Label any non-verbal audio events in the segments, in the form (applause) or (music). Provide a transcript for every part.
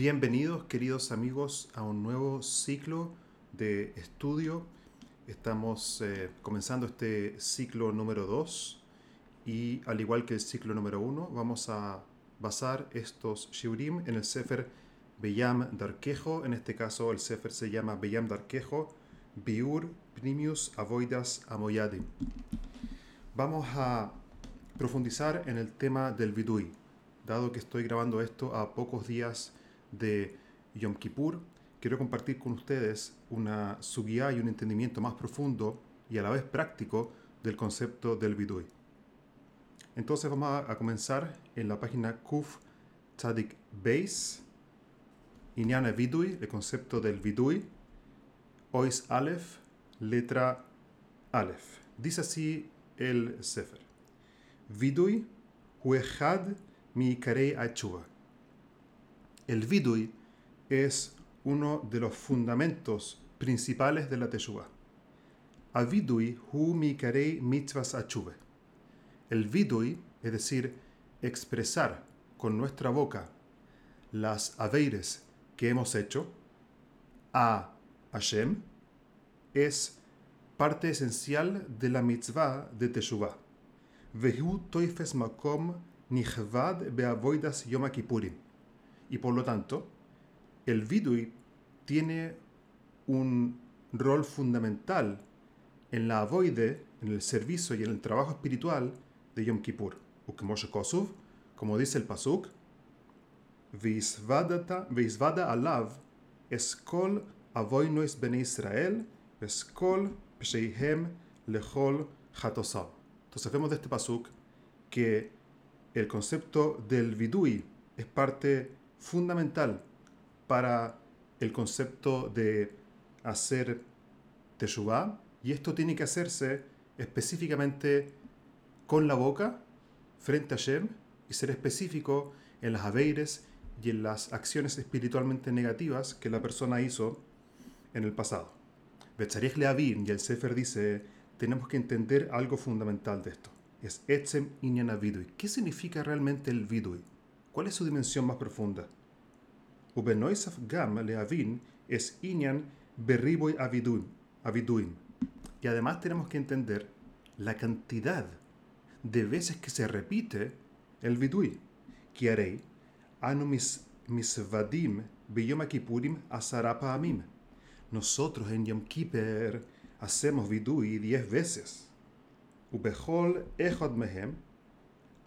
Bienvenidos queridos amigos a un nuevo ciclo de estudio. Estamos eh, comenzando este ciclo número 2 y al igual que el ciclo número 1 vamos a basar estos shiurim en el Sefer Beyam Darkejo. En este caso el Sefer se llama Beyam Darkejo Biur Primius Avoidas Amoyadim. Vamos a profundizar en el tema del Vidui. Dado que estoy grabando esto a pocos días de Yom Kippur, quiero compartir con ustedes una guía y un entendimiento más profundo y a la vez práctico del concepto del vidui. Entonces vamos a, comenzar en la página Kuf Tzadik Beis, Inyana Vidui, el concepto del vidui, Ois Aleph, letra Aleph. Dice así el Sefer. Vidui huechad mi karei achuva el vidui es uno de los fundamentos principales de la teshuva. Avidui hu mikarei mitzvahs achuve. El vidui, es decir, expresar con nuestra boca las aveires que hemos hecho a Hashem, es parte esencial de la mitzvah de Teshuvah. Vehu toifes makom nichvad beavoidas yom y por lo tanto, el vidui tiene un rol fundamental en la avoide, en el servicio y en el trabajo espiritual de Yom Kippur. como dice el Pasuk, Veisvada alav eskol avoinois bene Israel, eskol psheihem lechol hatosab. Entonces vemos de este Pasuk que el concepto del vidui es parte fundamental para el concepto de hacer teshuvah y esto tiene que hacerse específicamente con la boca frente a Shem y ser específico en las aveires y en las acciones espiritualmente negativas que la persona hizo en el pasado. Betzarech Leavin y el Sefer dice, tenemos que entender algo fundamental de esto. Es Etzem Inyan Avidui. ¿Qué significa realmente el Vidui? ¿Cuál es su dimensión más profunda? Ubenoisaf gam leavin es inyan berriboy aviduim. Y además tenemos que entender la cantidad de veces que se repite el vidui. Kiarei, anu mis, misvadim biyom kippurim asarapa amim. Nosotros en Yom Kippur hacemos vidui diez veces. Ubehol echod mehem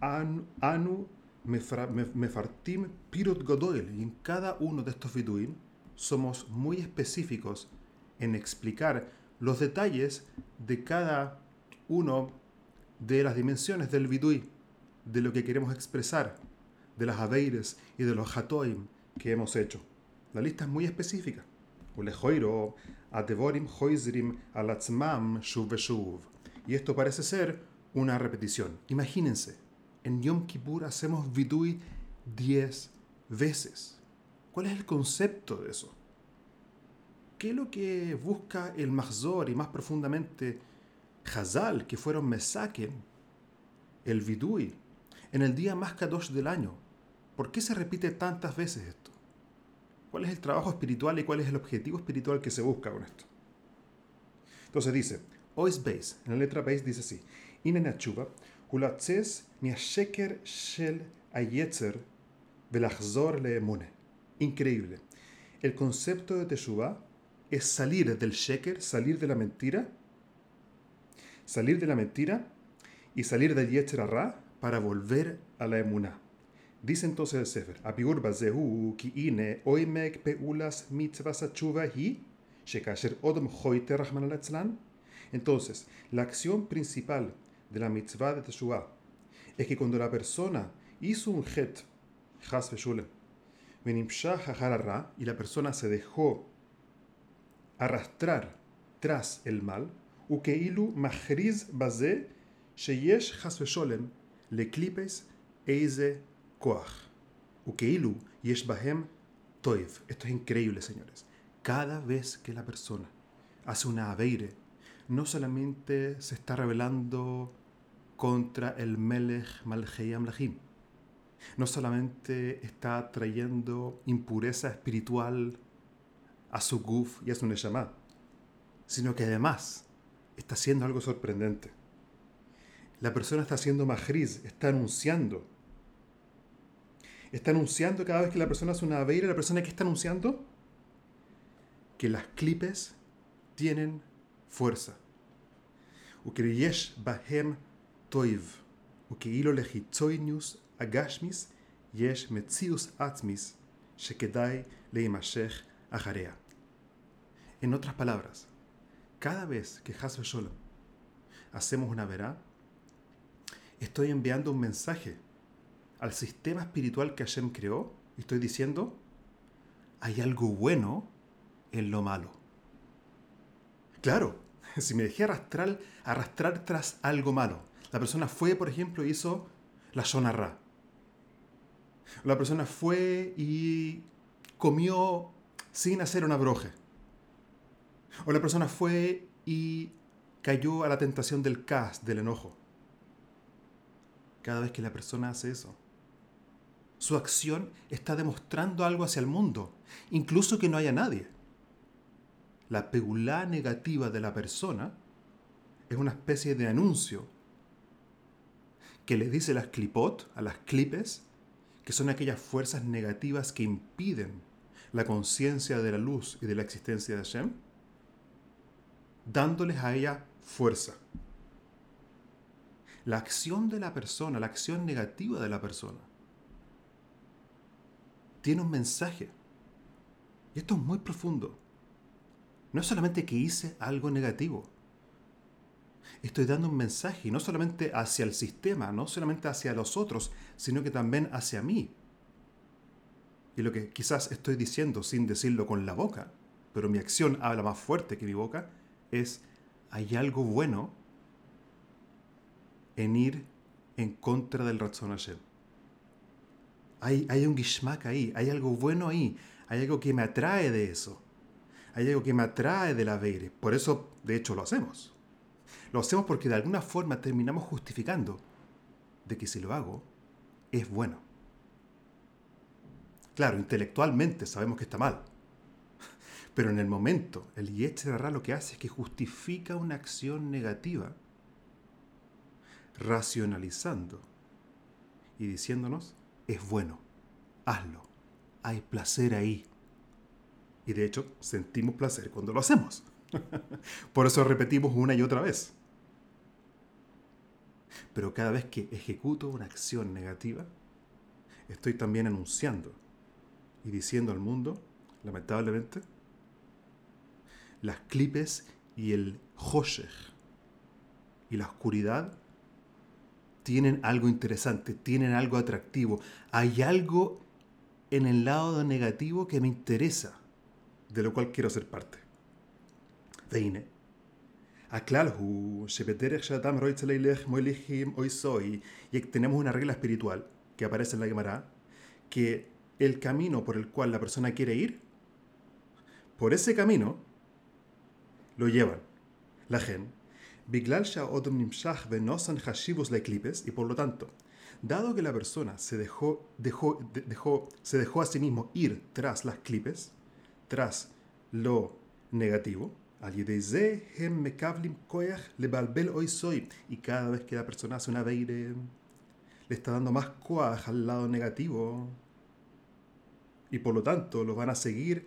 anu mefartim pirot godoel. Y en cada uno de estos viduim somos muy específicos en explicar los detalles de cada uno de las dimensiones del vidui, de lo que queremos expresar, de las aveires y de los hatoim que hemos hecho. La lista es muy específica. Y esto parece ser una repetición. Imagínense, en Yom Kippur hacemos vidui 10 veces. ¿Cuál es el concepto de eso? ¿Qué es lo que busca el Mahzor y más profundamente Hazal, que fueron Mesaken, el vidui, en el día más kadosh del año? ¿Por qué se repite tantas veces esto? ¿Cuál es el trabajo espiritual y cuál es el objetivo espiritual que se busca con esto? Entonces dice, Ois Beis, en la letra Beis dice así, Inenachuba, shel Increíble. El concepto de Teshuvah es salir del sheker, salir de la mentira, salir de la mentira y salir del yetzer para volver a la emuná. Dice entonces el Sefer, Apigur bazehu ki ine oimek peulas mitzvas hi, shekasher odom hoite rahman Entonces, la acción principal de la mitzvah de Teshuvah es que cuando la persona hizo un het, has y la persona se dejó arrastrar tras el mal, ukeilu mahriz baze sheyesh has le clipes eize koach. Ukeilu yesh bahem toiv. Esto es increíble, señores. Cada vez que la persona hace una aveire, no solamente se está revelando contra el Melech Malchei Amlachim, no solamente está trayendo impureza espiritual a su guf y a su neshama, sino que además está haciendo algo sorprendente. La persona está haciendo majriz, está anunciando. Está anunciando cada vez que la persona hace una aveira, la persona que está anunciando que las clipes tienen fuerza. bahem toiv. En otras palabras, cada vez que Hasbe Sholom hacemos una verá, estoy enviando un mensaje al sistema espiritual que Hashem creó y estoy diciendo, hay algo bueno en lo malo. Claro, (laughs) si me dejé arrastrar, arrastrar tras algo malo, la persona fue, por ejemplo, hizo la Shonarra. La persona fue y comió sin hacer una broje o la persona fue y cayó a la tentación del cas, del enojo. Cada vez que la persona hace eso, su acción está demostrando algo hacia el mundo, incluso que no haya nadie. La pegulá negativa de la persona es una especie de anuncio que le dice las clipot, a las clipes, que son aquellas fuerzas negativas que impiden la conciencia de la luz y de la existencia de Hashem, dándoles a ella fuerza. La acción de la persona, la acción negativa de la persona, tiene un mensaje. Y esto es muy profundo. No es solamente que hice algo negativo. Estoy dando un mensaje, no solamente hacia el sistema, no solamente hacia los otros, sino que también hacia mí. Y lo que quizás estoy diciendo sin decirlo con la boca, pero mi acción habla más fuerte que mi boca, es, hay algo bueno en ir en contra del Ratzon. Hay, hay un gishmak ahí, hay algo bueno ahí, hay algo que me atrae de eso. Hay algo que me atrae de la. Por eso, de hecho, lo hacemos. Lo hacemos porque de alguna forma terminamos justificando de que si lo hago, es bueno. Claro, intelectualmente sabemos que está mal. Pero en el momento, el Yetzirah lo que hace es que justifica una acción negativa, racionalizando y diciéndonos, es bueno, hazlo, hay placer ahí. Y de hecho, sentimos placer cuando lo hacemos. (laughs) Por eso repetimos una y otra vez. Pero cada vez que ejecuto una acción negativa, estoy también anunciando y diciendo al mundo, lamentablemente, las clipes y el hoshech y la oscuridad tienen algo interesante, tienen algo atractivo. Hay algo en el lado negativo que me interesa, de lo cual quiero ser parte. Veine. Y tenemos una regla espiritual que aparece en la Gemara, que el camino por el cual la persona quiere ir, por ese camino lo llevan. La gen. Y por lo tanto, dado que la persona se dejó, dejó, dejó, se dejó a sí mismo ir tras las clipes, tras lo negativo, y cada vez que la persona hace una veire, le está dando más koach al lado negativo, y por lo tanto lo van a seguir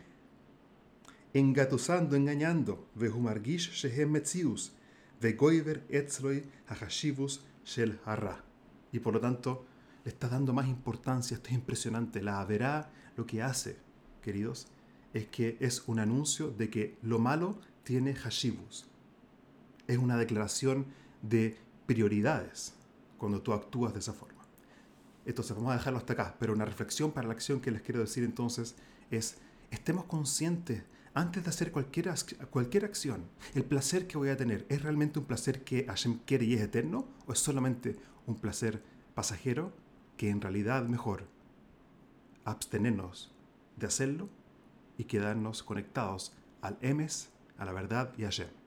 engatusando, engañando, vehumargish shehem metzius, vegoiver etzroi hashivus shel harra. Y por lo tanto, le está dando más importancia, esto es impresionante, la verá lo que hace, queridos, es que es un anuncio de que lo malo tiene hashivus. Es una declaración de prioridades cuando tú actúas de esa forma. Entonces vamos a dejarlo hasta acá, pero una reflexión para la acción que les quiero decir entonces es, estemos conscientes antes de hacer cualquier, cualquier acción, el placer que voy a tener, ¿es realmente un placer que Hashem quiere y es eterno? ¿O es solamente un placer pasajero que en realidad mejor abstenernos de hacerlo y quedarnos conectados al Emes, a la verdad y a Hashem?